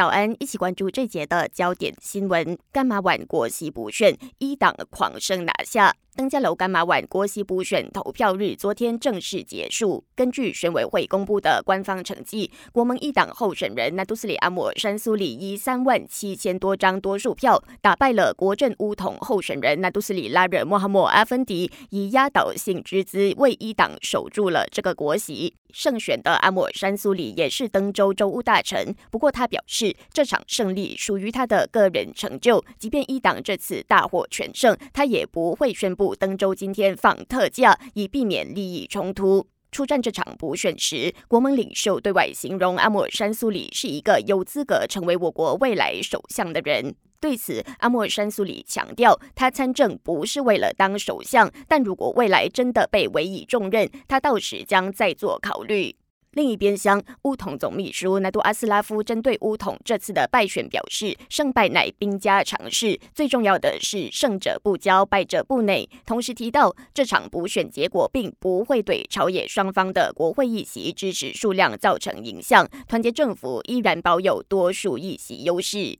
早安，一起关注这节的焦点新闻。干嘛晚国席补选，一党狂胜拿下。登嘉楼干马晚国席补选投票日昨天正式结束。根据选委会公布的官方成绩，国盟一党候选人纳杜斯里阿姆山苏里以三万七千多张多数票打败了国政乌统候选人纳杜斯里拉惹莫哈默阿芬迪，以压倒性之姿为一党守住了这个国席。胜选的阿姆山苏里也是登州州务大臣，不过他表示这场胜利属于他的个人成就，即便一党这次大获全胜，他也不会宣布。登州今天放特假，以避免利益冲突。出战这场补选时，国盟领袖对外形容阿莫尔山苏里是一个有资格成为我国未来首相的人。对此，阿莫尔山苏里强调，他参政不是为了当首相，但如果未来真的被委以重任，他到时将再做考虑。另一边厢，乌统总秘书南杜阿斯拉夫针对乌统这次的败选表示，胜败乃兵家常事，最重要的是胜者不骄，败者不馁。同时提到，这场补选结果并不会对朝野双方的国会议席支持数量造成影响，团结政府依然保有多数议席优势。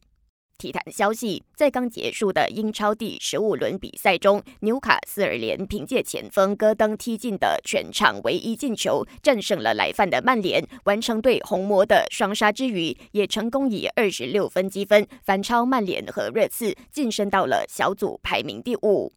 体坛消息，在刚结束的英超第十五轮比赛中，纽卡斯尔联凭借前锋戈登踢进的全场唯一进球，战胜了来犯的曼联，完成对红魔的双杀之余，也成功以二十六分积分反超曼联和热刺，晋升到了小组排名第五。